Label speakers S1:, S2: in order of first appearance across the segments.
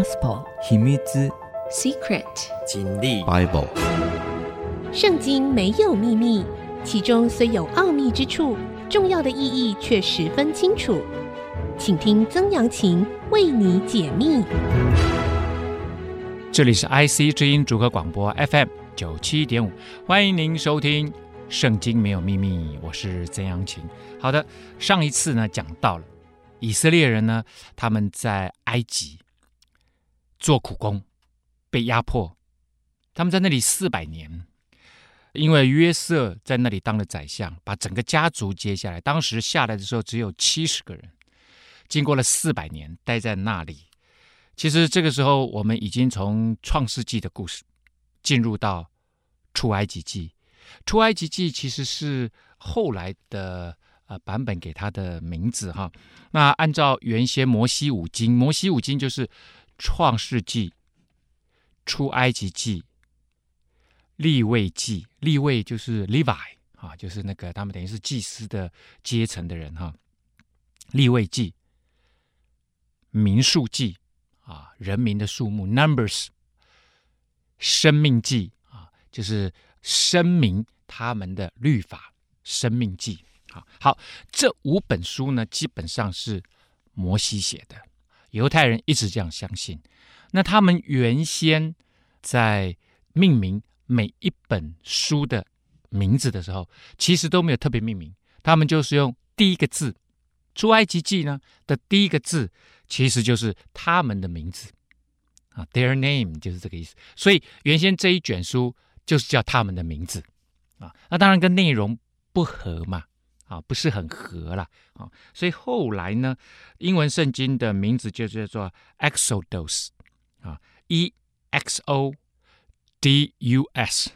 S1: Gospel
S2: 秘密
S3: Secret
S2: 真理 Bible
S4: 圣经没有秘密，其中虽有奥秘之处，重要的意义却十分清楚。请听曾阳晴为你解密。
S5: 这里是 IC 之音主客广播 FM 九七点五，欢迎您收听《圣经没有秘密》，我是曾阳晴。好的，上一次呢讲到了以色列人呢，他们在埃及做苦工，被压迫，他们在那里四百年。因为约瑟在那里当了宰相，把整个家族接下来。当时下来的时候只有七十个人，经过了四百年待在那里。其实这个时候，我们已经从创世纪的故事进入到出埃及记。出埃及记其实是后来的呃版本给他的名字哈。那按照原先摩西五经，摩西五经就是创世纪、出埃及记。立位记，立位就是 Levi 啊，就是那个他们等于是祭司的阶层的人哈。立位记、民数记啊，人民的数目 Numbers，生命记啊，就是声明他们的律法，生命记。好，好，这五本书呢，基本上是摩西写的，犹太人一直这样相信。那他们原先在命名。每一本书的名字的时候，其实都没有特别命名，他们就是用第一个字。出埃及记呢的第一个字，其实就是他们的名字啊，their name 就是这个意思。所以原先这一卷书就是叫他们的名字啊，那当然跟内容不合嘛，啊，不是很合了啊。所以后来呢，英文圣经的名字就叫做 Exodus 啊，E X O。D U S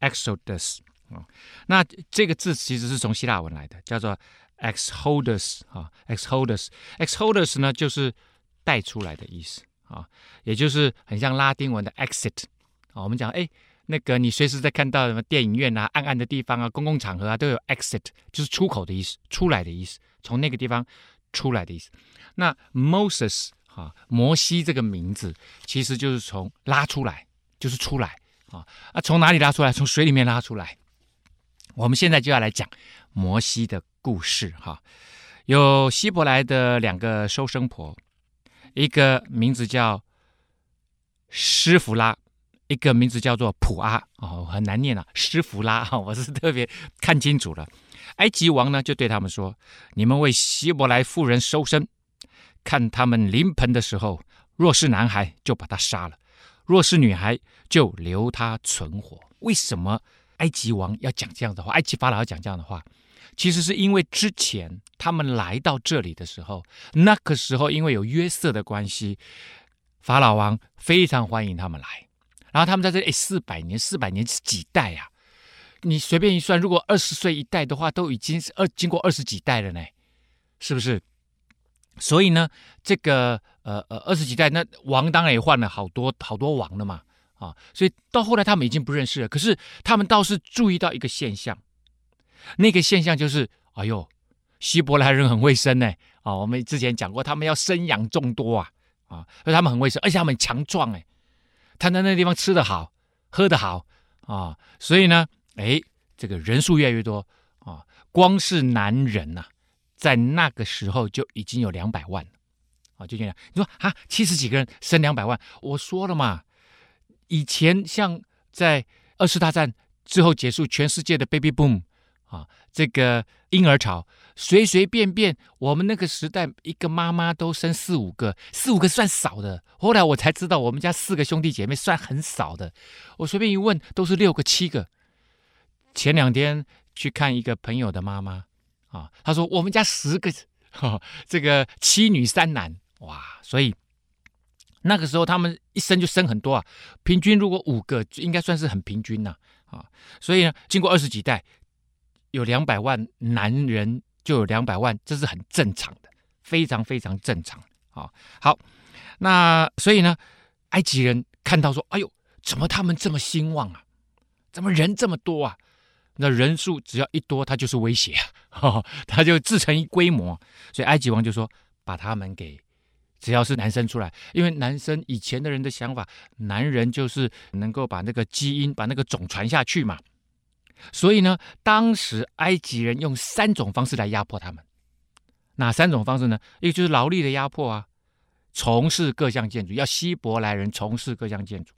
S5: Exodus 啊，那这个字其实是从希腊文来的，叫做 Exodus 啊，Exodus Exodus 呢就是带出来的意思啊，也就是很像拉丁文的 exit 啊。我们讲哎，那个你随时在看到什么电影院啊、暗暗的地方啊、公共场合啊，都有 exit，就是出口的意思，出来的意思，从那个地方出来的意思。那 Moses 啊，摩西这个名字其实就是从拉出来，就是出来。啊啊，从哪里拉出来？从水里面拉出来。我们现在就要来讲摩西的故事哈。有希伯来的两个收生婆，一个名字叫施弗拉，一个名字叫做普阿。哦，很难念啊，施弗拉，我是特别看清楚了。埃及王呢就对他们说：“你们为希伯来妇人收生，看他们临盆的时候，若是男孩，就把他杀了。”若是女孩，就留他存活。为什么埃及王要讲这样的话？埃及法老要讲这样的话，其实是因为之前他们来到这里的时候，那个时候因为有约瑟的关系，法老王非常欢迎他们来。然后他们在这里四百年，四百年是几代呀？你随便一算，如果二十岁一代的话，都已经是二经过二十几代了呢，是不是？所以呢，这个呃呃二十几代，那王当然也换了好多好多王了嘛，啊，所以到后来他们已经不认识了。可是他们倒是注意到一个现象，那个现象就是，哎呦，希伯来人很会生呢，啊，我们之前讲过，他们要生养众多啊，啊，所以他们很会生，而且他们强壮哎，他在那地方吃得好，喝得好啊，所以呢，哎，这个人数越来越多啊，光是男人呐、在那个时候就已经有两百万啊，就这样。你说啊，七十几个人生两百万，我说了嘛，以前像在二次大战之后结束，全世界的 baby boom 啊，这个婴儿潮，随随便便，我们那个时代一个妈妈都生四五个，四五个算少的。后来我才知道，我们家四个兄弟姐妹算很少的。我随便一问，都是六个、七个。前两天去看一个朋友的妈妈。啊，她说我们家十个，哈，这个七女三男，哇，所以那个时候他们一生就生很多啊，平均如果五个，应该算是很平均呐，啊，所以呢，经过二十几代，有两百万男人就有两百万，这是很正常的，非常非常正常啊。好，那所以呢，埃及人看到说，哎呦，怎么他们这么兴旺啊？怎么人这么多啊？那人数只要一多，他就是威胁啊，他就自成一规模，所以埃及王就说把他们给只要是男生出来，因为男生以前的人的想法，男人就是能够把那个基因、把那个种传下去嘛。所以呢，当时埃及人用三种方式来压迫他们。哪三种方式呢？一个就是劳力的压迫啊，从事各项建筑，要希伯来人从事各项建筑。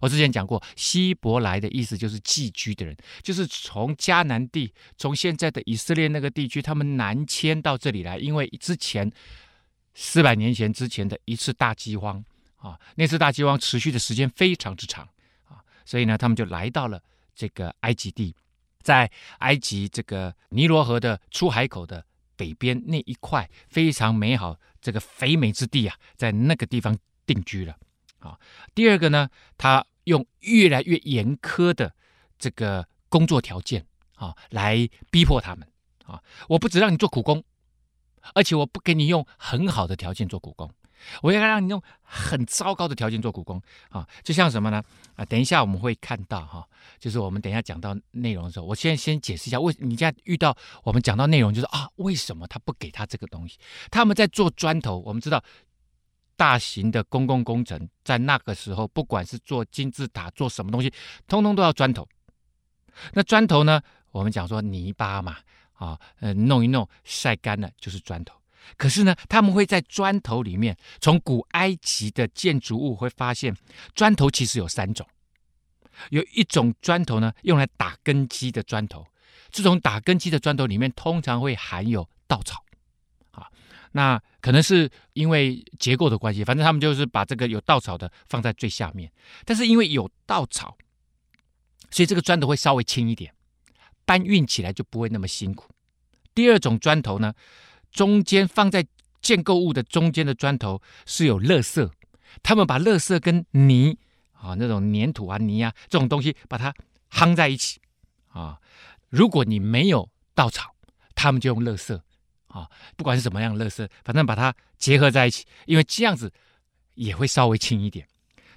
S5: 我之前讲过，希伯来的意思就是寄居的人，就是从迦南地，从现在的以色列那个地区，他们南迁到这里来，因为之前四百年前之前的一次大饥荒啊，那次大饥荒持续的时间非常之长啊，所以呢，他们就来到了这个埃及地，在埃及这个尼罗河的出海口的。北边那一块非常美好，这个肥美之地啊，在那个地方定居了啊。第二个呢，他用越来越严苛的这个工作条件啊，来逼迫他们啊。我不只让你做苦工，而且我不给你用很好的条件做苦工。我要让你用很糟糕的条件做苦工啊，就像什么呢？啊，等一下我们会看到哈，就是我们等一下讲到内容的时候，我先先解释一下，为你现在遇到我们讲到内容，就是啊，为什么他不给他这个东西？他们在做砖头，我们知道大型的公共工程在那个时候，不管是做金字塔，做什么东西，通通都要砖头。那砖头呢？我们讲说泥巴嘛，啊，呃，弄一弄晒干了就是砖头。可是呢，他们会在砖头里面，从古埃及的建筑物会发现，砖头其实有三种。有一种砖头呢，用来打根基的砖头，这种打根基的砖头里面通常会含有稻草。啊，那可能是因为结构的关系，反正他们就是把这个有稻草的放在最下面。但是因为有稻草，所以这个砖头会稍微轻一点，搬运起来就不会那么辛苦。第二种砖头呢，中间放在建构物的中间的砖头是有垃圾，他们把垃圾跟泥啊那种粘土啊泥啊这种东西把它夯在一起啊。如果你没有稻草，他们就用垃圾啊，不管是什么样的垃圾，反正把它结合在一起，因为这样子也会稍微轻一点。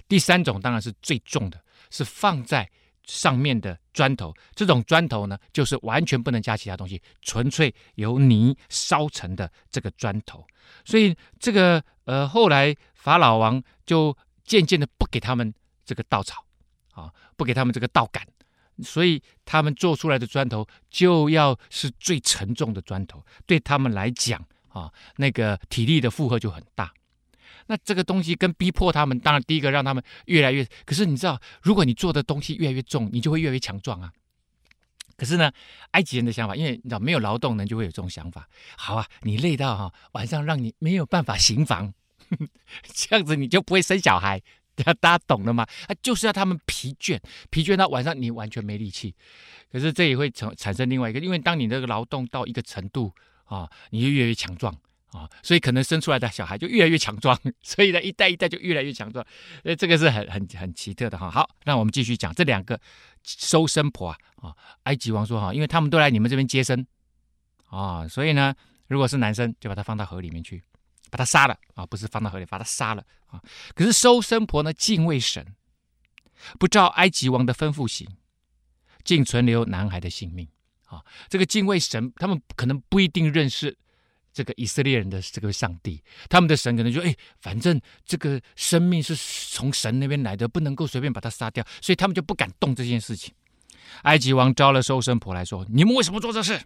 S5: 第三种当然是最重的，是放在。上面的砖头，这种砖头呢，就是完全不能加其他东西，纯粹由泥烧成的这个砖头。所以这个呃，后来法老王就渐渐的不给他们这个稻草啊，不给他们这个稻杆，所以他们做出来的砖头就要是最沉重的砖头，对他们来讲啊，那个体力的负荷就很大。那这个东西跟逼迫他们，当然第一个让他们越来越。可是你知道，如果你做的东西越来越重，你就会越来越强壮啊。可是呢，埃及人的想法，因为你知道没有劳动人就会有这种想法。好啊，你累到哈、晚上让你没有办法行房，这样子你就不会生小孩。大家懂了吗？啊，就是要他们疲倦，疲倦到晚上你完全没力气。可是这也会产产生另外一个，因为当你这个劳动到一个程度啊，你就越来越强壮。啊，所以可能生出来的小孩就越来越强壮，所以呢，一代一代就越来越强壮，呃，这个是很很很奇特的哈。好，那我们继续讲这两个收生婆啊，啊，埃及王说哈，因为他们都来你们这边接生啊，所以呢，如果是男生就把他放到河里面去，把他杀了啊，不是放到河里，把他杀了啊。可是收生婆呢，敬畏神，不照埃及王的吩咐行，竟存留男孩的性命啊。这个敬畏神，他们可能不一定认识。这个以色列人的这个上帝，他们的神可能就哎，反正这个生命是从神那边来的，不能够随便把他杀掉，所以他们就不敢动这件事情。埃及王招了收生婆来说：“你们为什么做这事？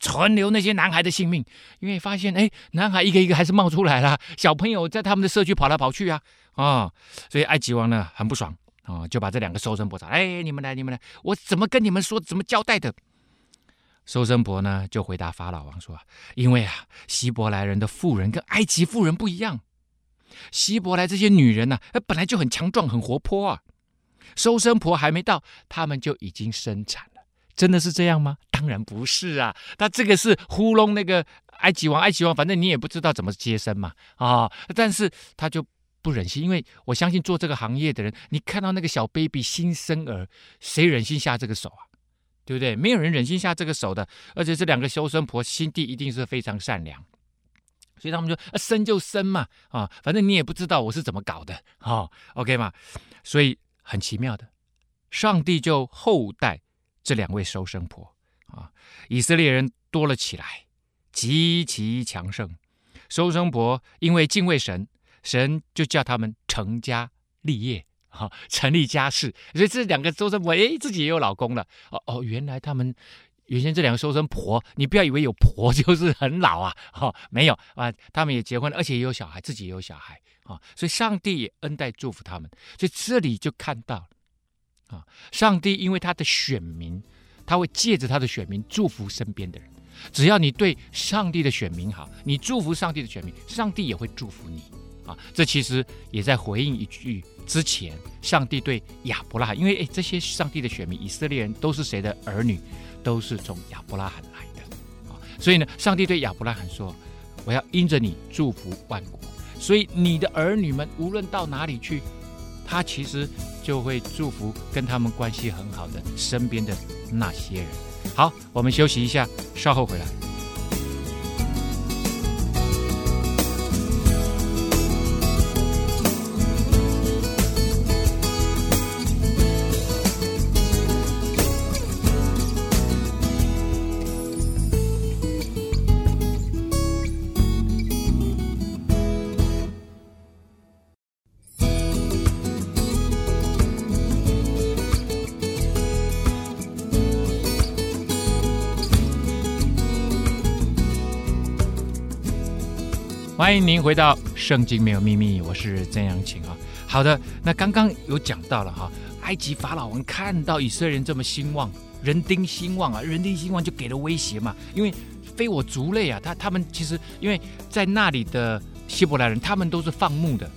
S5: 存留那些男孩的性命，因为发现哎，男孩一个一个还是冒出来了，小朋友在他们的社区跑来跑去啊啊，所以埃及王呢很不爽啊，就把这两个收生婆找，哎，你们来，你们来，我怎么跟你们说，怎么交代的？”收生婆呢，就回答法老王说：“因为啊，希伯来人的妇人跟埃及妇人不一样。希伯来这些女人呢、啊，本来就很强壮、很活泼啊。收生婆还没到，他们就已经生产了。真的是这样吗？当然不是啊。他这个是糊弄那个埃及王。埃及王反正你也不知道怎么接生嘛啊、但是他就不忍心，因为我相信做这个行业的人，你看到那个小 baby 新生儿，谁忍心下这个手啊？”对不对？没有人忍心下这个手的，而且这两个收生婆心地一定是非常善良，所以他们说啊，生就生嘛，啊，反正你也不知道我是怎么搞的，哦，OK 嘛，所以很奇妙的，上帝就厚待这两位收生婆啊，以色列人多了起来，极其强盛，收生婆因为敬畏神，神就叫他们成家立业，哈、成立家室。所以这两个收生婆，哎，自己也有老公了。哦哦，原来他们原先这两个收生婆，你不要以为有婆就是很老啊，哈、哦，没有啊，他们也结婚了，而且也有小孩，自己也有小孩，啊、哦，所以上帝也恩待祝福他们。所以这里就看到，啊、上帝因为他的选民，他会借着他的选民祝福身边的人。只要你对上帝的选民好，你祝福上帝的选民，上帝也会祝福你啊！这其实也在回应一句之前上帝对亚伯拉罕，因为诶，这些上帝的选民以色列人都是谁的儿女？都是从亚伯拉罕来的啊！所以呢，上帝对亚伯拉罕说：“我要因着你祝福万国，所以你的儿女们无论到哪里去，他其实就会祝福跟他们关系很好的身边的那些人。”好，我们休息一下，稍后回来。欢迎您回到《圣经没有秘密》，我是曾阳晴啊。好的，那刚刚有讲到了哈，埃及法老王看到以色列人这么兴旺，人丁兴旺啊，人丁兴旺就给了威胁嘛，因为非我族类啊，他他们其实因为在那里的希伯来人，他们都是放牧的，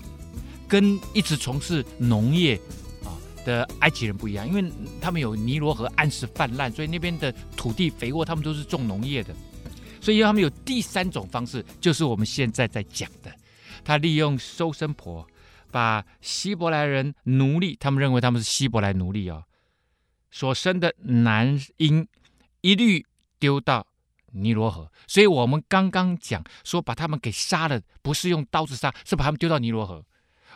S5: 跟一直从事农业啊的埃及人不一样，因为他们有尼罗河按时泛滥，所以那边的土地肥沃，他们都是种农业的。所以他们有第三种方式，就是我们现在在讲的，他利用收生婆，把希伯来人奴隶，他们认为他们是希伯来奴隶哦，所生的男婴一律丢到尼罗河。所以我们刚刚讲说把他们给杀了，不是用刀子杀，是把他们丢到尼罗河。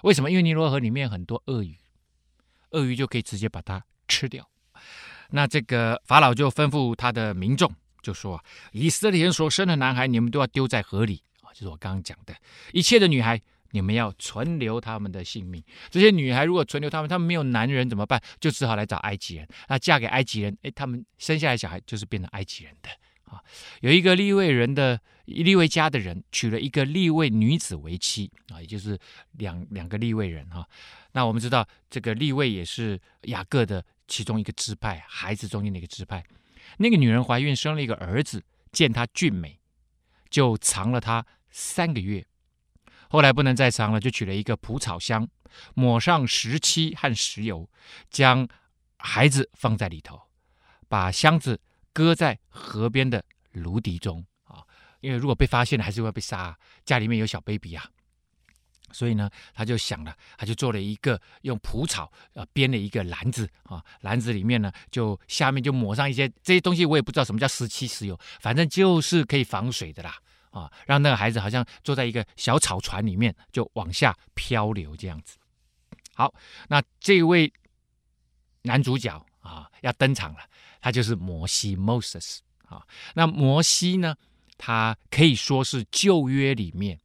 S5: 为什么？因为尼罗河里面很多鳄鱼，鳄鱼就可以直接把它吃掉。那这个法老就吩咐他的民众。就说啊以色列人所生的男孩，你们都要丢在河里啊！就是我刚刚讲的，一切的女孩，你们要存留他们的性命。这些女孩如果存留他们，他们没有男人怎么办？就只好来找埃及人。那嫁给埃及人，哎，他们生下来小孩就是变成埃及人的啊。有一个利未人的利未家的人娶了一个利未女子为妻啊，也就是两两个利未人哈。那我们知道这个利未也是雅各的其中一个支派，孩子中间的一个支派。那个女人怀孕生了一个儿子，见他俊美，就藏了他三个月。后来不能再藏了，就取了一个蒲草箱，抹上石漆和石油，将孩子放在里头，把箱子搁在河边的芦荻中啊。因为如果被发现了，还是会被杀。家里面有小 baby 啊。所以呢，他就想了，他就做了一个用蒲草呃编了一个篮子啊，篮子里面呢就下面就抹上一些这些东西，我也不知道什么叫石漆石油，反正就是可以防水的啦啊，让那个孩子好像坐在一个小草船里面，就往下漂流这样子。好，那这位男主角啊要登场了，他就是摩西 Moses 啊。那摩西呢，他可以说是旧约里面。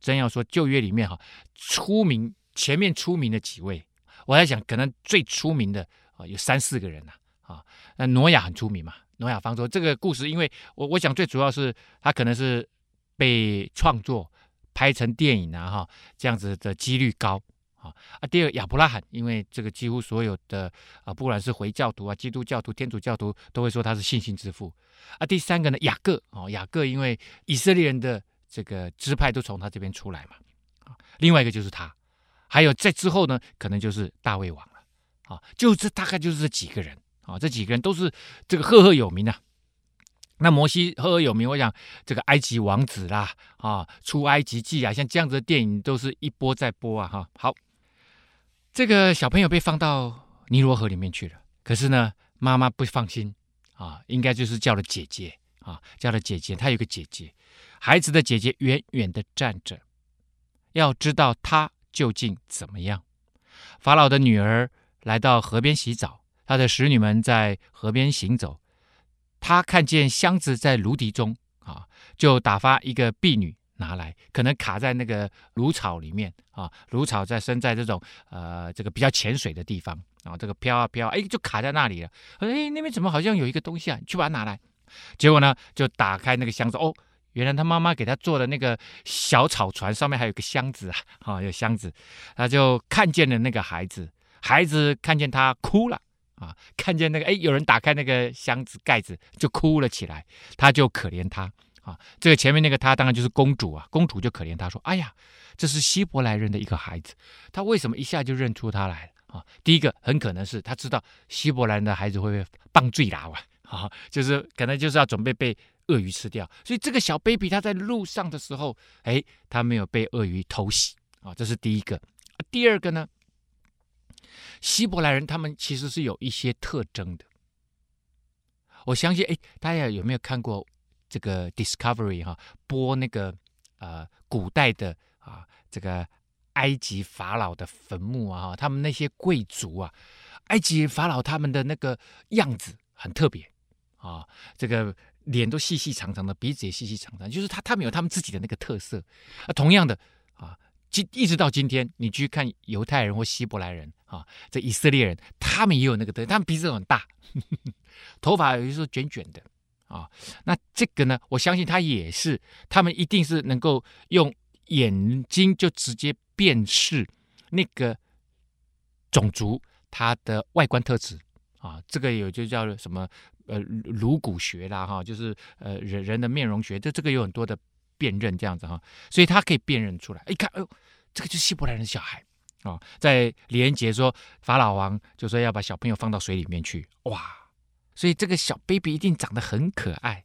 S5: 真要说旧约里面哈，出名前面出名的几位，我在想可能最出名的啊有三四个人呐啊，那挪亚很出名嘛，挪亚方舟这个故事，因为我我想最主要是他可能是被创作拍成电影啊哈，这样子的几率高啊啊。第二亚伯拉罕，因为这个几乎所有的啊不管是回教徒啊、基督教徒、天主教徒都会说他是信心之父啊。第三个呢，雅各哦，雅各因为以色列人的。这个支派都从他这边出来嘛，啊，另外一个就是他，还有在之后呢，可能就是大卫王了，啊，就这大概就是这几个人，啊，这几个人都是这个赫赫有名啊。那摩西赫赫有名，我想这个埃及王子啦，啊，出埃及记啊，像这样子的电影都是一播再播啊，哈。好，这个小朋友被放到尼罗河里面去了，可是呢，妈妈不放心啊，应该就是叫了姐姐啊，叫了姐姐，她有个姐姐。孩子的姐姐远远地站着，要知道她究竟怎么样。法老的女儿来到河边洗澡，她的使女们在河边行走。她看见箱子在芦荻中，啊，就打发一个婢女拿来，可能卡在那个芦草里面啊，芦草在生在这种呃这个比较浅水的地方啊，这个飘啊飘，哎，就卡在那里了。哎，那边怎么好像有一个东西啊？你去把它拿来。结果呢，就打开那个箱子，哦，原来他妈妈给他做的那个小草船上面还有个箱子啊，啊，有箱子，他就看见了那个孩子，孩子看见他哭了啊，看见那个哎，有人打开那个箱子盖子就哭了起来，他就可怜他。啊，这个前面那个他当然就是公主啊，公主就可怜他说：“哎呀，这是希伯来人的一个孩子，他为什么一下就认出他来了啊？第一个很可能是他知道希伯来人的孩子会被棒坠牢啊，啊，就是可能就是要准备被鳄鱼吃掉，所以这个小 baby 他在路上的时候，哎，他没有被鳄鱼偷袭啊，这是第一个。第二个呢，希伯来人他们其实是有一些特征的，我相信，哎，大家有没有看过？这个 Discovery 哈、啊、播那个呃古代的啊这个埃及法老的坟墓啊，他们那些贵族啊，埃及法老他们的那个样子很特别啊，这个脸都细细长长的，鼻子也细细长长，就是他他们有他们自己的那个特色。啊，同样的啊，今一直到今天，你去看犹太人或希伯来人啊，这以色列人，他们也有那个特，他们鼻子很大，头发有时候卷卷的。啊，那这个呢？我相信他也是，他们一定是能够用眼睛就直接辨识那个种族它的外观特质啊。这个有就叫什么呃颅骨学啦哈，就是呃人人的面容学，这这个有很多的辨认这样子哈，所以他可以辨认出来。一看，哎呦，这个就是希伯来人的小孩啊。在李连杰说，法老王就说要把小朋友放到水里面去，哇！所以这个小 baby 一定长得很可爱，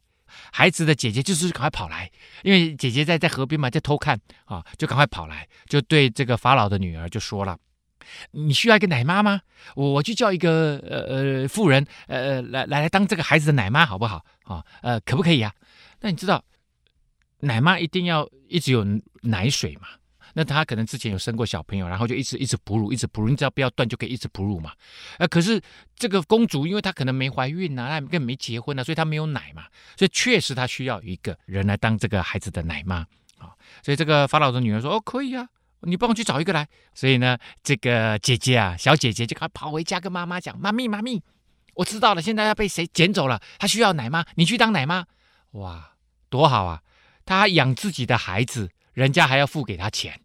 S5: 孩子的姐姐就是赶快跑来，因为姐姐在在河边嘛，在偷看啊，就赶快跑来，就对这个法老的女儿就说了：“你需要一个奶妈吗？我我去叫一个呃呃妇人呃呃来来来当这个孩子的奶妈好不好？啊呃可不可以啊？那你知道奶妈一定要一直有奶水嘛？”那她可能之前有生过小朋友，然后就一直一直哺乳，一直哺乳，你只要不要断就可以一直哺乳嘛。呃，可是这个公主，因为她可能没怀孕呐、她根本没结婚呐、所以她没有奶嘛，所以确实她需要一个人来当这个孩子的奶妈啊。所以这个法老的女儿说：“哦，可以啊，你帮我去找一个来。”所以呢，这个姐姐啊，小姐姐就快跑回家跟妈妈讲：“妈咪，妈咪，我知道了，现在要被谁捡走了，她需要奶妈，你去当奶妈。”哇，多好啊！她养自己的孩子，人家还要付给她钱。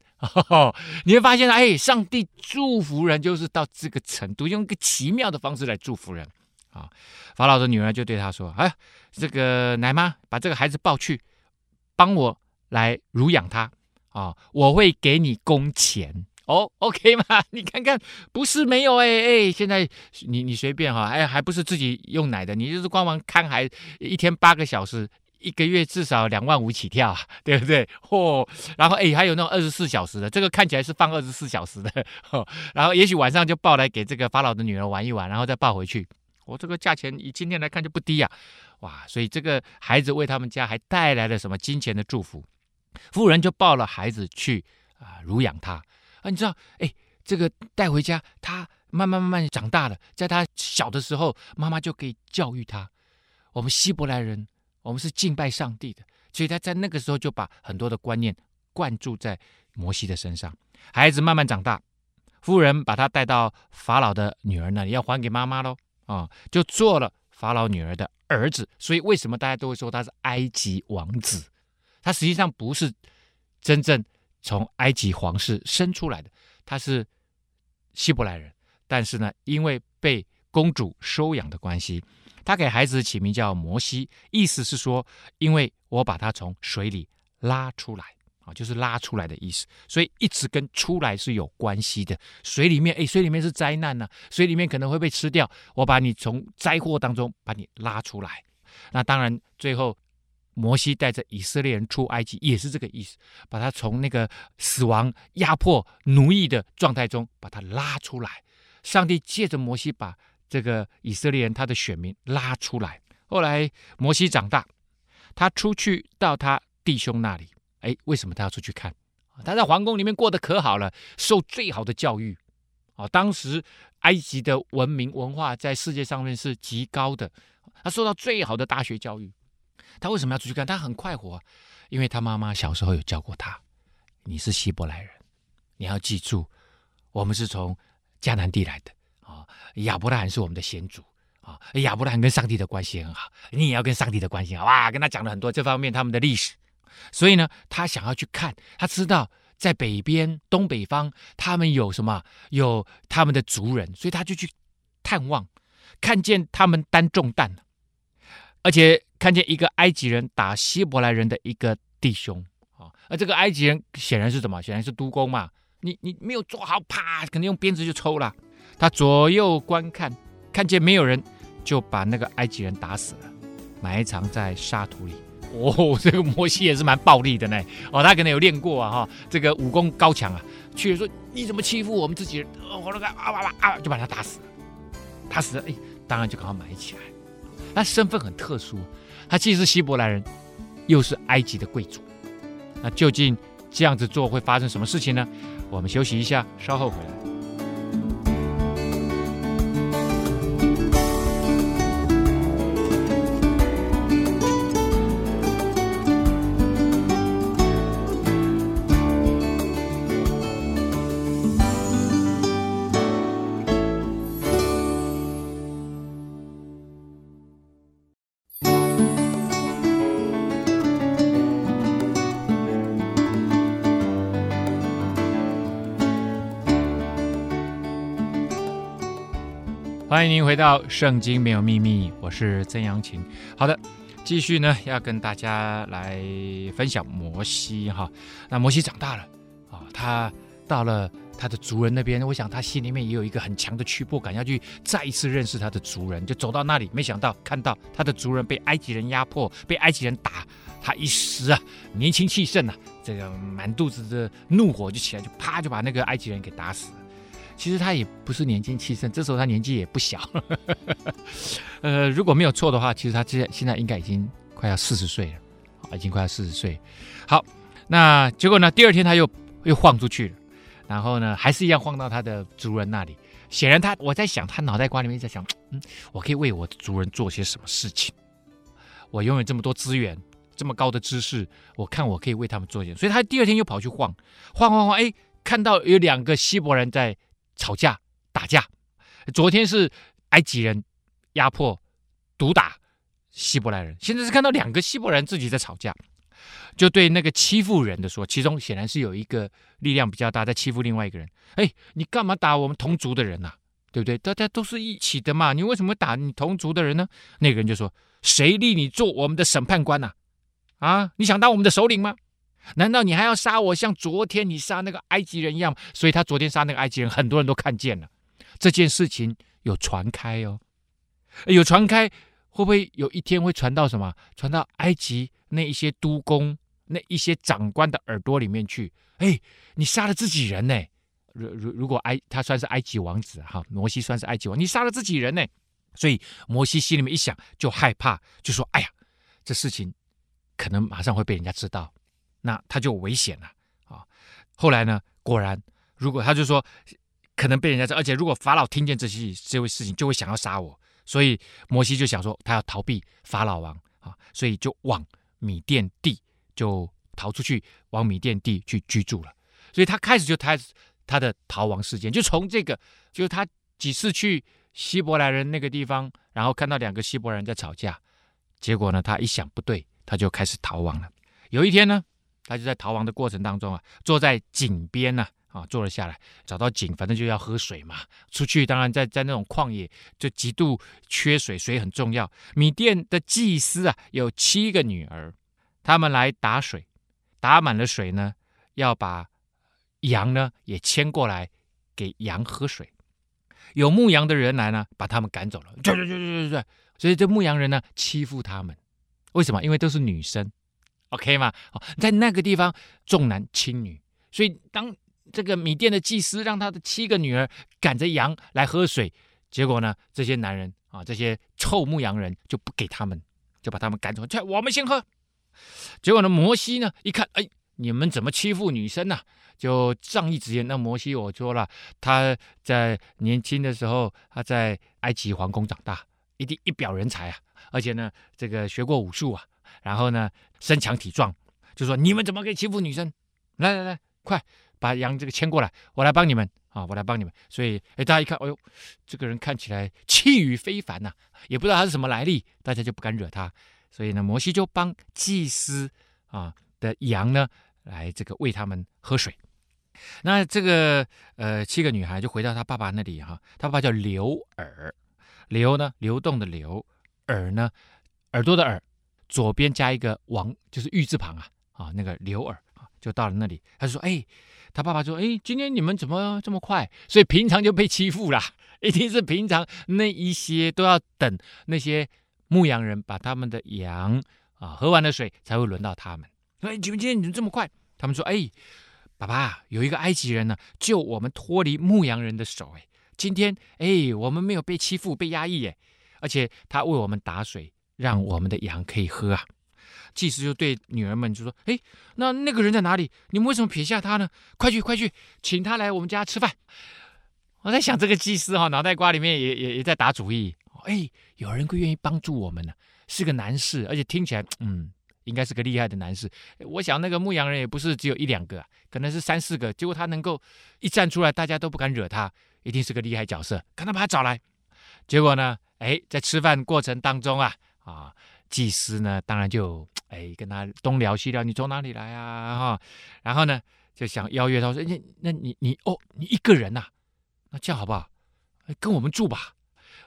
S5: 哦，你会发现，哎，上帝祝福人就是到这个程度，用一个奇妙的方式来祝福人啊。法老的女儿就对他说：“哎，这个奶妈把这个孩子抱去，帮我来乳养他啊，我会给你工钱哦，OK 吗？你看看，不是没有哎哎，现在你你随便哈，哎，还不是自己用奶的，你就是光忙看孩，一天八个小时。”一个月至少两万五起跳，对不对？嚯、哦，然后哎，还有那种二十四小时的，这个看起来是放二十四小时的，哦、然后也许晚上就抱来给这个法老的女儿玩一玩，然后再抱回去。我、这个价钱以今天来看就不低呀、啊，哇！所以这个孩子为他们家还带来了什么金钱的祝福。妇人就抱了孩子去啊、乳养他啊，你知道，哎，这个带回家，他慢慢慢慢长大了，在他小的时候，妈妈就可以教育他。我们希伯来人。我们是敬拜上帝的，所以他在那个时候就把很多的观念灌注在摩西的身上。孩子慢慢长大，妇人把他带到法老的女儿那里，要还给妈妈喽啊，就做了法老女儿的儿子。所以为什么大家都会说他是埃及王子？他实际上不是真正从埃及皇室生出来的，他是希伯来人，但是呢，因为被公主收养的关系。他给孩子起名叫摩西，意思是说，因为我把他从水里拉出来啊，就是拉出来的意思，所以一直跟出来是有关系的。水里面，哎，水里面是灾难呢、水里面可能会被吃掉，我把你从灾祸当中把你拉出来。那当然，最后摩西带着以色列人出埃及，也是这个意思，把他从那个死亡、压迫、奴役的状态中把他拉出来。上帝借着摩西把。这个以色列人他的选民拉出来，后来摩西长大，他出去到他弟兄那里，哎，为什么他要出去看？他在皇宫里面过得可好了，受最好的教育，啊，当时埃及的文明文化在世界上面是极高的，他受到最好的大学教育，他为什么要出去看？他很快活，因为他妈妈小时候有教过他：你是希伯来人，你要记住，我们是从迦南地来的啊。亚伯拉罕是我们的先祖啊。亚伯拉罕跟上帝的关系很好，你也要跟上帝的关系好。哇，跟他讲了很多这方面他们的历史，所以呢，他想要去看，他知道在北边东北方他们有什么，有他们的族人，所以他就去探望，看见他们担重担，而且。看见一个埃及人打希伯来人的一个弟兄啊，而这个埃及人显然是什么？显然是督工嘛。你你没有做好，啪，可能用鞭子就抽了。他左右观看，看见没有人，就把那个埃及人打死了，埋藏在沙土里。哦，这个摩西也是蛮暴力的呢。哦，他可能有练过啊，哈，这个武功高强啊。去说你怎么欺负我们自己人？哦，那个啊哇哇啊，就把他打死了。他死了，哎，当然就赶快埋起来。他身份很特殊。他既是希伯来人，又是埃及的贵族，那究竟这样子做会发生什么事情呢？我们休息一下，稍后回来。欢迎您回到《圣经没有秘密》，我是曾阳晴。好的，继续呢，要跟大家来分享摩西哈。那摩西长大了啊，他到了他的族人那边，我想他心里面也有一个很强的屈迫感，要去再一次认识他的族人。就走到那里，没想到看到他的族人被埃及人压迫，被埃及人打，他一时啊年轻气盛、啊，这个满肚子的怒火就起来，就啪就把那个埃及人给打死了。其实他也不是年轻气盛，这时候他年纪也不小，呃，如果没有错的话，其实他现现在应该已经快要四十岁了，已经快要四十岁。好，那结果呢？第二天他又又晃出去了，然后呢，还是一样晃到他的族人那里。显然他，我在想，他脑袋瓜里面在想，嗯，我可以为我的族人做些什么事情？我拥有这么多资源，这么高的知识，我看我可以为他们做些。所以他第二天又跑去晃，晃晃晃，哎，看到有两个希伯人在。吵架打架，昨天是埃及人压迫毒打希伯来人，现在是看到两个希伯来人自己在吵架，就对那个欺负人的说，其中显然是有一个力量比较大在欺负另外一个人。哎，你干嘛打我们同族的人呐？对不对？大家都是一起的嘛，你为什么打你同族的人呢？那个人就说：谁立你做我们的审判官呐？啊，你想当我们的首领吗？难道你还要杀我，像昨天你杀那个埃及人一样？所以他昨天杀那个埃及人，很多人都看见了这件事情有传开哦，有传开，会不会有一天会传到什么？传到埃及那一些督工、那一些长官的耳朵里面去？哎，你杀了自己人呢？如如如果埃他算是埃及王子哈，摩西算是埃及王，你杀了自己人呢？所以摩西心里面一想就害怕，就说：哎呀，这事情可能马上会被人家知道。那他就危险了啊！后来呢？果然，如果他就说可能被人家，而且如果法老听见这些这位事情，就会想要杀我。所以摩西就想说，他要逃避法老王啊，所以就往米甸地就逃出去，往米甸地去居住了。所以他开始就开始他的逃亡事件，就从这个，就是他几次去希伯来人那个地方，然后看到两个希伯来人在吵架，结果呢，他一想不对，他就开始逃亡了。有一天呢。他就在逃亡的过程当中啊，坐在井边呢，啊，坐了下来，找到井，反正就要喝水嘛。出去当然在在那种旷野，就极度缺水，水很重要。米甸的祭司啊，有七个女儿，他们来打水，打满了水呢，要把羊呢也牵过来给羊喝水。有牧羊的人来呢，把他们赶走了。对对对对对对，所以这牧羊人呢欺负他们，为什么？因为都是女生。OK 吗？哦，在那个地方重男轻女，所以当这个米店的祭司让他的七个女儿赶着羊来喝水，结果呢，这些男人啊，这些臭牧羊人就不给他们，就把他们赶走，去我们先喝。结果呢，摩西呢一看，哎，你们怎么欺负女生呢？就仗义直言。那摩西我说了，他在年轻的时候，他在埃及皇宫长大，一定一表人才啊，而且呢，这个学过武术啊。然后呢，身强体壮，就说你们怎么可以欺负女生？来来来，快把羊这个牵过来，我来帮你们啊，我来帮你们。所以，哎，大家一看，哎呦，这个人看起来气宇非凡呐、也不知道他是什么来历，大家就不敢惹他。所以呢，摩西就帮祭司啊的羊呢，来这个喂他们喝水。那这个呃七个女孩就回到她爸爸那里哈，她爸爸叫流耳，流呢流动的流，耳呢耳朵的耳，左边加一个王，就是玉字旁啊啊那个流耳啊，就到了那里，他说哎，他爸爸说哎，今天你们怎么这么快？所以平常就被欺负了，一定是平常那一些都要等那些牧羊人把他们的羊啊喝完了水才会轮到他们。哎，今天你们这么快？他们说哎。爸爸，有一个埃及人呢，救我们脱离牧羊人的手。哎，今天哎，我们没有被欺负、被压抑。哎，而且他为我们打水，让我们的羊可以喝啊。祭司就对女儿们就说：“哎，那那个人在哪里？你们为什么撇下他呢？快去，快去，请他来我们家吃饭。”我在想，这个祭司哈，脑袋瓜里面也也也在打主意。哎，有人会愿意帮助我们呢，是个男士，而且听起来嗯。应该是个厉害的男士，我想那个牧羊人也不是只有一两个，可能是三四个。结果他能够一站出来，大家都不敢惹他，一定是个厉害角色。赶快把他找来。结果呢，哎，在吃饭过程当中啊，啊，祭司呢，当然就哎跟他东聊西聊，你从哪里来啊？哈，然后呢，就想邀约他说，那那你你哦，你一个人呐、那这样好不好？跟我们住吧。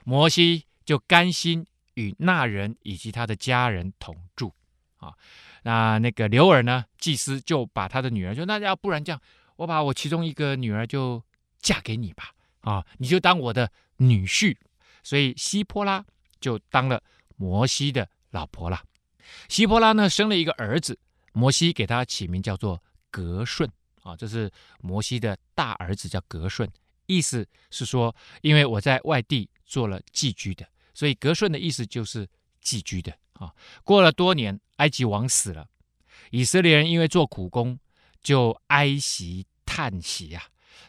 S5: 摩西就甘心与那人以及他的家人同住。啊，那那个刘尔呢？祭司就把他的女儿说：“那要不然这样，我把我其中一个女儿就嫁给你吧，啊，你就当我的女婿。”所以西波拉就当了摩西的老婆了。希波拉呢，生了一个儿子，摩西给他起名叫做格顺啊，这是摩西的大儿子叫格顺，意思是说，因为我在外地做了寄居的，所以格顺的意思就是寄居的。啊，过了多年，埃及王死了，以色列人因为做苦工，就哀惜叹息呀，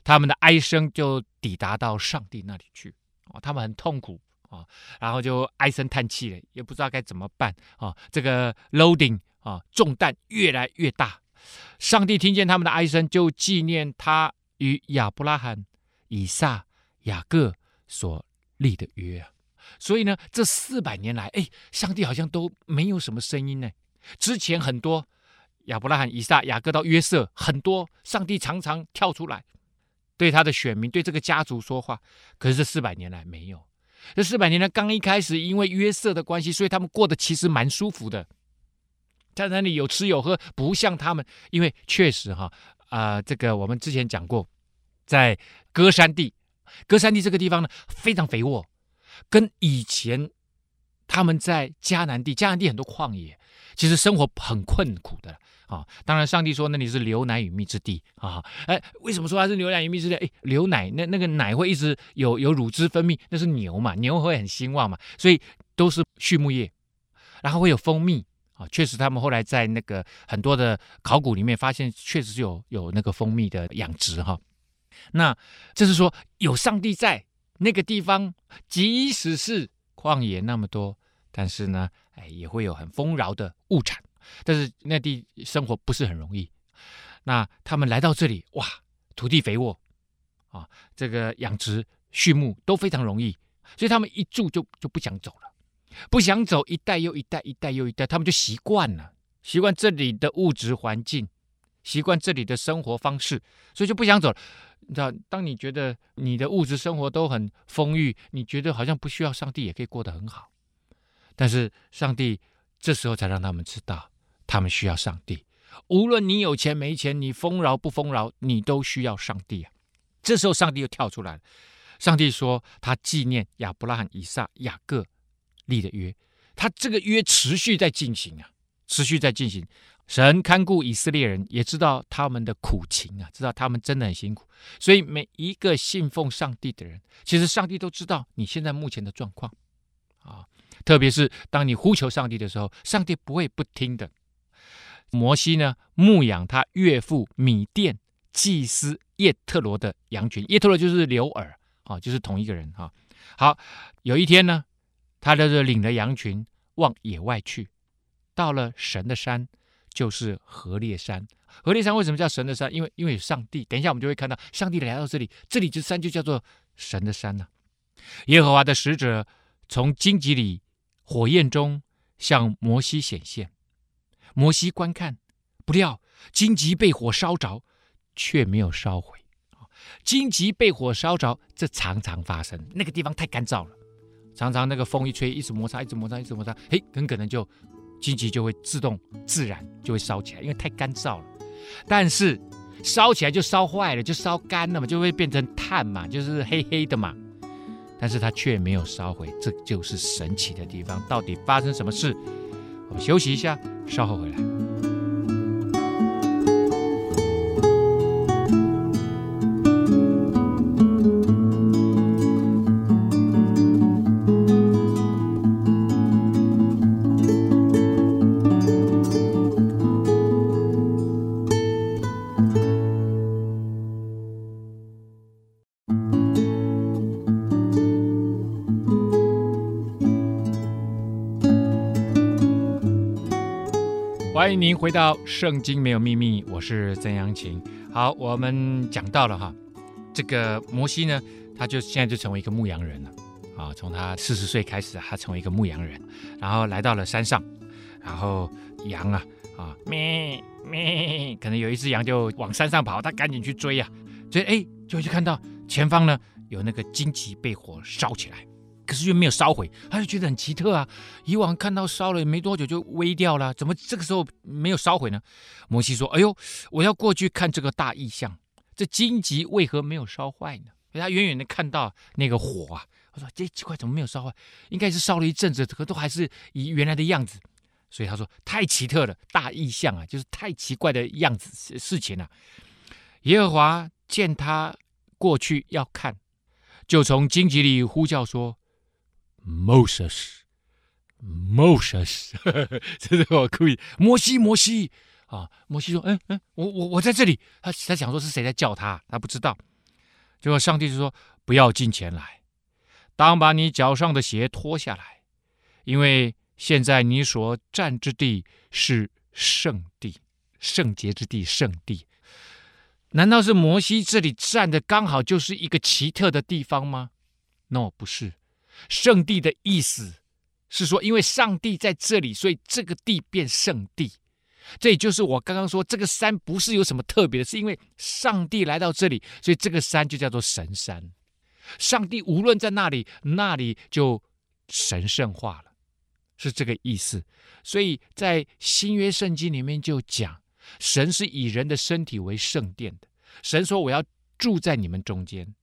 S5: 他们的哀声就抵达到上帝那里去，啊，他们很痛苦啊，然后就唉声叹气了，也不知道该怎么办啊，这个 loading 啊，重担越来越大，上帝听见他们的哀声，就纪念他与亚伯拉罕、以撒、雅各所立的约啊。所以呢，这四百年来，哎，上帝好像都没有什么声音呢。之前很多亚伯拉罕、以撒、雅各到约瑟，很多上帝常常跳出来，对他的选民、对这个家族说话。可是这四百年来没有。这四百年呢刚一开始，因为约瑟的关系，所以他们过得其实蛮舒服的，在那里有吃有喝，不像他们，因为确实哈啊、这个我们之前讲过，在歌山地，歌山地这个地方呢，非常肥沃。跟以前他们在迦南地，迦南地很多旷野，其实生活很困苦的啊。当然，上帝说那里是牛奶与蜜之地啊。哎，为什么说它是牛奶与蜜之地？哎，牛奶那那个奶会一直有有乳汁分泌，那是牛嘛，牛会很兴旺嘛，所以都是畜牧业。然后会有蜂蜜啊，确实他们后来在那个很多的考古里面发现，确实是有有那个蜂蜜的养殖哈。那这是说有上帝在。那个地方，即使是旷野那么多，但是呢，哎，也会有很丰饶的物产。但是那地生活不是很容易。那他们来到这里，哇，土地肥沃啊，这个养殖、畜牧都非常容易，所以他们一住就就不想走了，不想走，一代又一代，一代又一代，他们就习惯了，习惯这里的物质环境，习惯这里的生活方式，所以就不想走了。你知道，当你觉得你的物质生活都很丰裕，你觉得好像不需要上帝也可以过得很好，但是上帝这时候才让他们知道，他们需要上帝。无论你有钱没钱，你丰饶不丰饶，你都需要上帝啊！这时候上帝又跳出来了，上帝说他纪念亚伯拉罕、以撒、雅各立的约，他这个约持续在进行啊，持续在进行。神看顾以色列人，也知道他们的苦情啊，知道他们真的很辛苦，所以每一个信奉上帝的人，其实上帝都知道你现在目前的状况啊。特别是当你呼求上帝的时候，上帝不会不听的。摩西呢，牧养他岳父米甸祭司叶特罗的羊群，叶特罗就是刘尔啊，就是同一个人啊。好，有一天呢，他就是领着羊群往野外去。到了神的山，就是何烈山。何烈山为什么叫神的山？因为因为有上帝。等一下我们就会看到，上帝来到这里，这里这山就叫做神的山呢、耶和华的使者从荆棘里火焰中向摩西显现，摩西观看，不料荆棘被火烧着，却没有烧毁。荆棘被火烧着，这常常发生。那个地方太干燥了，常常那个风一吹，一直摩擦，一直摩擦，一直摩擦，嘿，很可能就荆棘就会自动自燃，就会烧起来，因为太干燥了。但是烧起来就烧坏了，就烧干了嘛，就会变成炭嘛，就是黑黑的嘛。但是它却没有烧毁，这就是神奇的地方。到底发生什么事？我们休息一下，稍后回来。欢迎您回到《圣经没有秘密》，我是曾阳晴。好，我们讲到了哈，这个摩西呢，他就现在就成为一个牧羊人了啊。从他四十岁开始，他成为一个牧羊人，然后来到了山上，然后羊啊啊咩咩，可能有一只羊就往山上跑，他赶紧去追啊，追哎，就会去看到前方呢有那个荆棘被火烧起来。可是又没有烧毁，他就觉得很奇特啊！以往看到烧了没多久就微掉了，怎么这个时候没有烧毁呢？摩西说：“哎呦，我要过去看这个大异象，这荆棘为何没有烧坏呢？”他远远的看到那个火啊，他说：“这奇怪，怎么没有烧坏？应该是烧了一阵子，可都还是以原来的样子。”所以他说：“太奇特了，大异象啊，就是太奇怪的样子事情啊。”耶和华见他过去要看，就从荆棘里呼叫说。Moses，Moses，这是我故意。摩西，摩西啊！摩西说：“嗯嗯，我我我在这里。”他他想说是谁在叫他，他不知道。结果上帝就说：“不要进前来，当把你脚上的鞋脱下来，因为现在你所站之地是圣地，圣洁之地，圣地。难道是摩西这里站的刚好就是一个奇特的地方吗？No，不是。”圣地的意思是说，因为上帝在这里，所以这个地变圣地。这也就是我刚刚说，这个山不是有什么特别的，是因为上帝来到这里，所以这个山就叫做神山。上帝无论在那里，那里就神圣化了，是这个意思。所以在新约圣经里面就讲，神是以人的身体为圣殿的。神说：“我要住在你们中间。”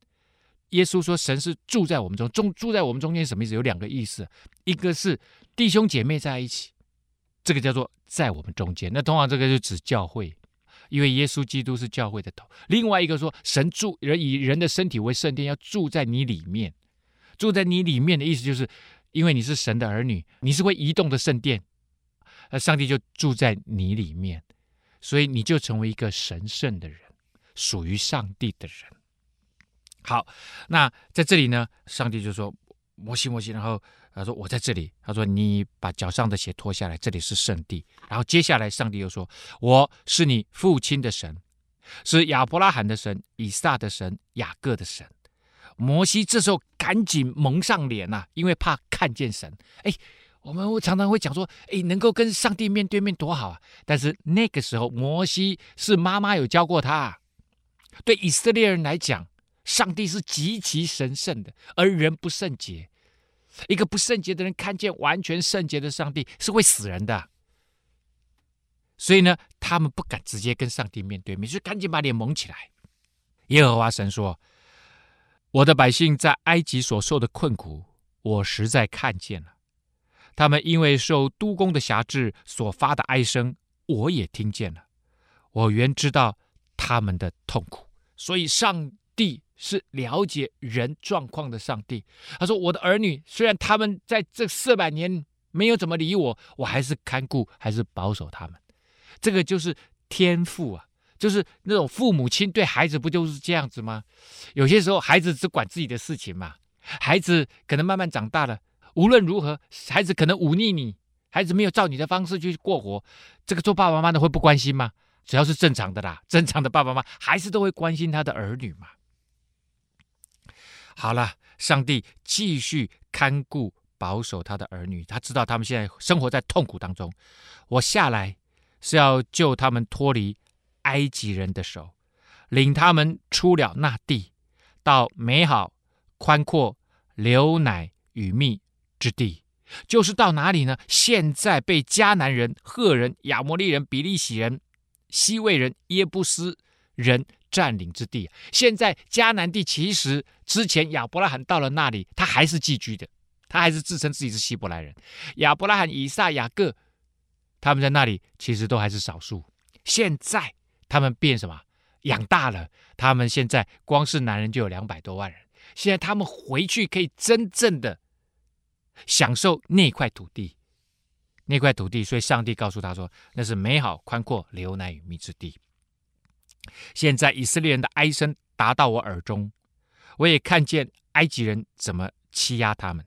S5: 耶稣说：“神是住在我们中，中住在我们中间，什么意思？有两个意思，一个是弟兄姐妹在一起，这个叫做在我们中间。那通常这个就指教会，因为耶稣基督是教会的头。另外一个说，神住人以人的身体为圣殿，要住在你里面。住在你里面的意思，就是因为你是神的儿女，你是会移动的圣殿，那上帝就住在你里面，所以你就成为一个神圣的人，属于上帝的人。”好，那在这里呢，上帝就说：“摩西，摩西。”然后他说：“我在这里。”他说：“你把脚上的鞋脱下来，这里是圣地。”然后接下来，上帝又说：“我是你父亲的神，是亚伯拉罕的神、以撒的神、雅各的神。”摩西这时候赶紧蒙上脸呐、啊，因为怕看见神。哎，我们常常会讲说：“哎，能够跟上帝面对面多好啊！”但是那个时候，摩西是妈妈有教过他，对以色列人来讲。上帝是极其神圣的，而人不圣洁。一个不圣洁的人看见完全圣洁的上帝是会死人的，所以呢，他们不敢直接跟上帝面对面，就赶紧把脸蒙起来。耶和华神说：“我的百姓在埃及所受的困苦，我实在看见了；他们因为受督工的辖制所发的哀声，我也听见了。我原知道他们的痛苦，所以上。”是了解人状况的上帝。他说：“我的儿女虽然他们在这四百年没有怎么理我，我还是看顾，还是保守他们。这个就是天赋啊，就是那种父母亲对孩子不就是这样子吗？有些时候孩子只管自己的事情嘛，孩子可能慢慢长大了，无论如何，孩子可能忤逆你，孩子没有照你的方式去过活，这个做爸爸妈妈的会不关心吗？只要是正常的啦，正常的爸爸妈妈还是都会关心他的儿女嘛。好了，上帝继续看顾保守他的儿女，他知道他们现在生活在痛苦当中。我下来是要救他们脱离埃及人的手，领他们出了那地，到美好、宽阔、流奶与蜜之地，就是到哪里呢？现在被迦南人、赫人、亚摩利人、比利洗人、希未人、耶布斯人占领之地。现在迦南地其实之前亚伯拉罕到了那里，他还是寄居的，他还是自称自己是希伯来人。亚伯拉罕、以撒、雅各，他们在那里其实都还是少数。现在他们变什么？养大了，他们现在光是男人就有两百多万人。现在他们回去可以真正的享受那块土地，那块土地。所以上帝告诉他说，那是美好、宽阔、流奶与蜜之地。现在以色列人的哀声达到我耳中，我也看见埃及人怎么欺压他们，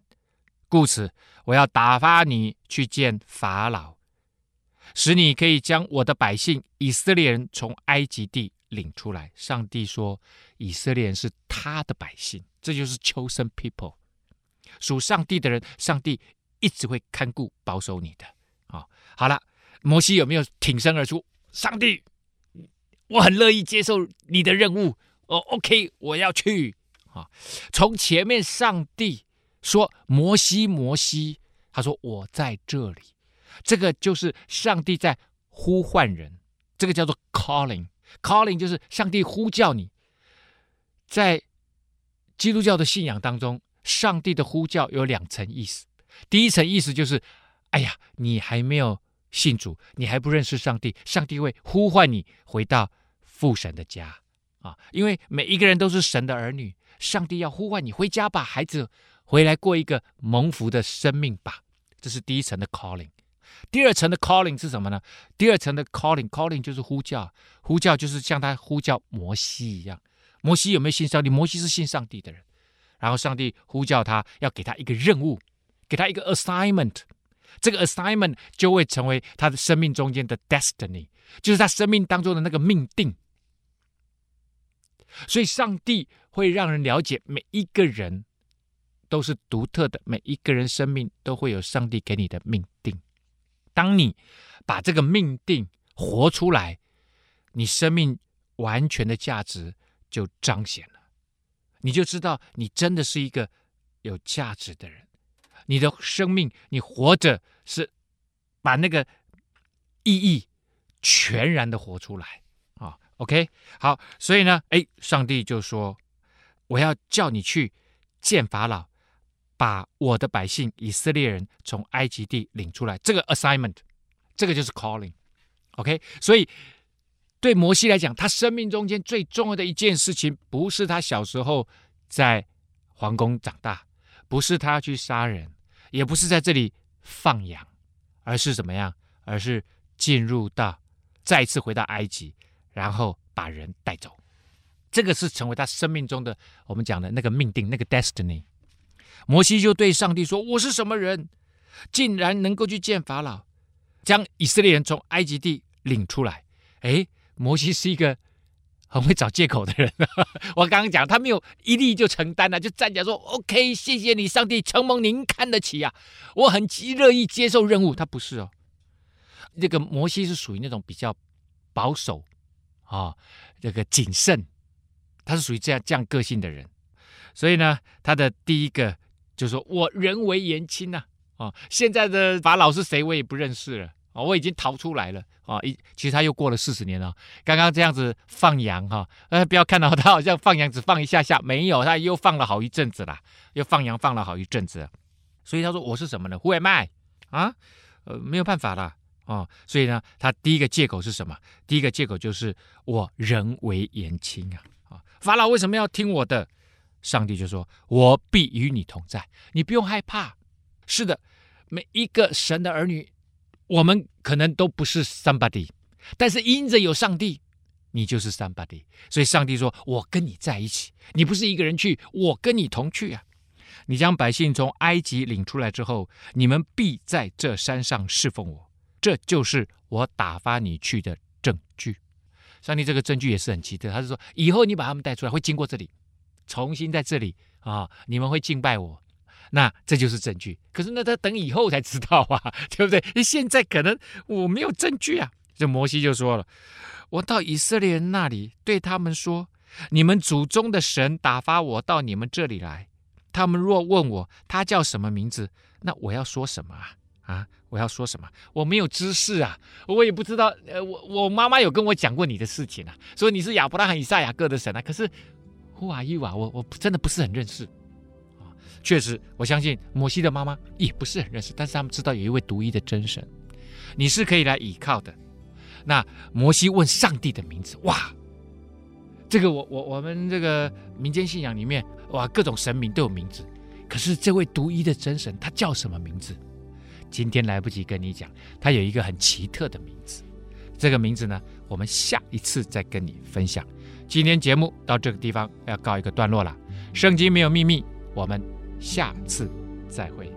S5: 故此我要打发你去见法老，使你可以将我的百姓以色列人从埃及地领出来。上帝说，以色列人是他的百姓，这就是 chosen people，属上帝的人，上帝一直会看顾保守你的。啊、好了，摩西有没有挺身而出？上帝。我很乐意接受你的任务哦，OK，我要去啊。从前面上帝说摩西，摩西，他说我在这里，这个就是上帝在呼唤人，这个叫做 calling，calling 就是上帝呼叫你。在基督教的信仰当中，上帝的呼叫有两层意思，第一层意思就是，哎呀，你还没有。信主，你还不认识上帝，上帝会呼唤你回到父神的家啊！因为每一个人都是神的儿女，上帝要呼唤你回家吧，孩子，回来过一个蒙福的生命吧。这是第一层的 calling。第二层的 calling 是什么呢？第二层的 calling，calling 就是呼叫，呼叫就是像他呼叫摩西一样。摩西有没有信上帝？摩西是信上帝的人，然后上帝呼叫他，要给他一个任务，给他一个 assignment。这个 assignment 就会成为他的生命中间的 destiny，就是他生命当中的那个命定。所以，上帝会让人了解每一个人都是独特的，每一个人生命都会有上帝给你的命定。当你把这个命定活出来，你生命完全的价值就彰显了，你就知道你真的是一个有价值的人。你的生命，你活着是把那个意义全然的活出来啊。OK，好，所以呢，哎，上帝就说：“我要叫你去见法老，把我的百姓以色列人从埃及地领出来。”这个 assignment，这个就是 calling。OK，所以对摩西来讲，他生命中间最重要的一件事情，不是他小时候在皇宫长大，不是他要去杀人。也不是在这里放羊，而是怎么样？而是进入到再次回到埃及，然后把人带走。这个是成为他生命中的我们讲的那个命定，那个 destiny。摩西就对上帝说：“我是什么人，竟然能够去见法老，将以色列人从埃及地领出来？”诶，摩西是一个。很会找借口的人，我刚刚讲他没有一力就承担了，就站起来说：“OK，谢谢你，上帝，承蒙您看得起啊，我很乐意接受任务。”他不是哦，这个摩西是属于那种比较保守啊、这个谨慎，他是属于这样这样个性的人，所以呢，他的第一个就是说我人为言轻呐，啊、哦，现在的法老是谁我也不认识了。哦，我已经逃出来了啊！一其实他又过了四十年了。刚刚这样子放羊哈，呃，不要看到他好像放羊只放一下下，没有，他又放了好一阵子了，又放羊放了好一阵子。所以他说我是什么呢？Who am I？啊，呃，没有办法了哦。所以呢，他第一个借口是什么？第一个借口就是我人微言轻啊！啊，法老为什么要听我的？上帝就说：我必与你同在，你不用害怕。是的，每一个神的儿女。我们可能都不是 somebody，但是因着有上帝，你就是 somebody。所以上帝说：“我跟你在一起，你不是一个人去，我跟你同去啊。”你将百姓从埃及领出来之后，你们必在这山上侍奉我，这就是我打发你去的证据。上帝这个证据也是很奇特，他是说以后你把他们带出来，会经过这里，重新在这里啊，你们会敬拜我，那这就是证据。可是那他等以后才知道啊，对不对？现在可能我没有证据啊。这摩西就说了：“我到以色列人那里，对他们说，你们祖宗的神打发我到你们这里来。他们若问我他叫什么名字，那我要说什么啊？啊，我要说什么？我没有知识啊，我也不知道。呃，我我妈妈有跟我讲过你的事情啊，说你是亚伯拉罕、以撒、雅各的神啊。可是，Who are you 啊？我我真的不是很认识。确实，我相信摩西的妈妈也不是很认识，但是他们知道有一位独一的真神，你是可以来倚靠的。”那摩西问上帝的名字，哇，这个我我我们这个民间信仰里面，哇，各种神明都有名字，可是这位独一的真神，他叫什么名字？今天来不及跟你讲，他有一个很奇特的名字，这个名字呢，我们下一次再跟你分享。今天节目到这个地方要告一个段落了，圣经没有秘密，我们下次再会。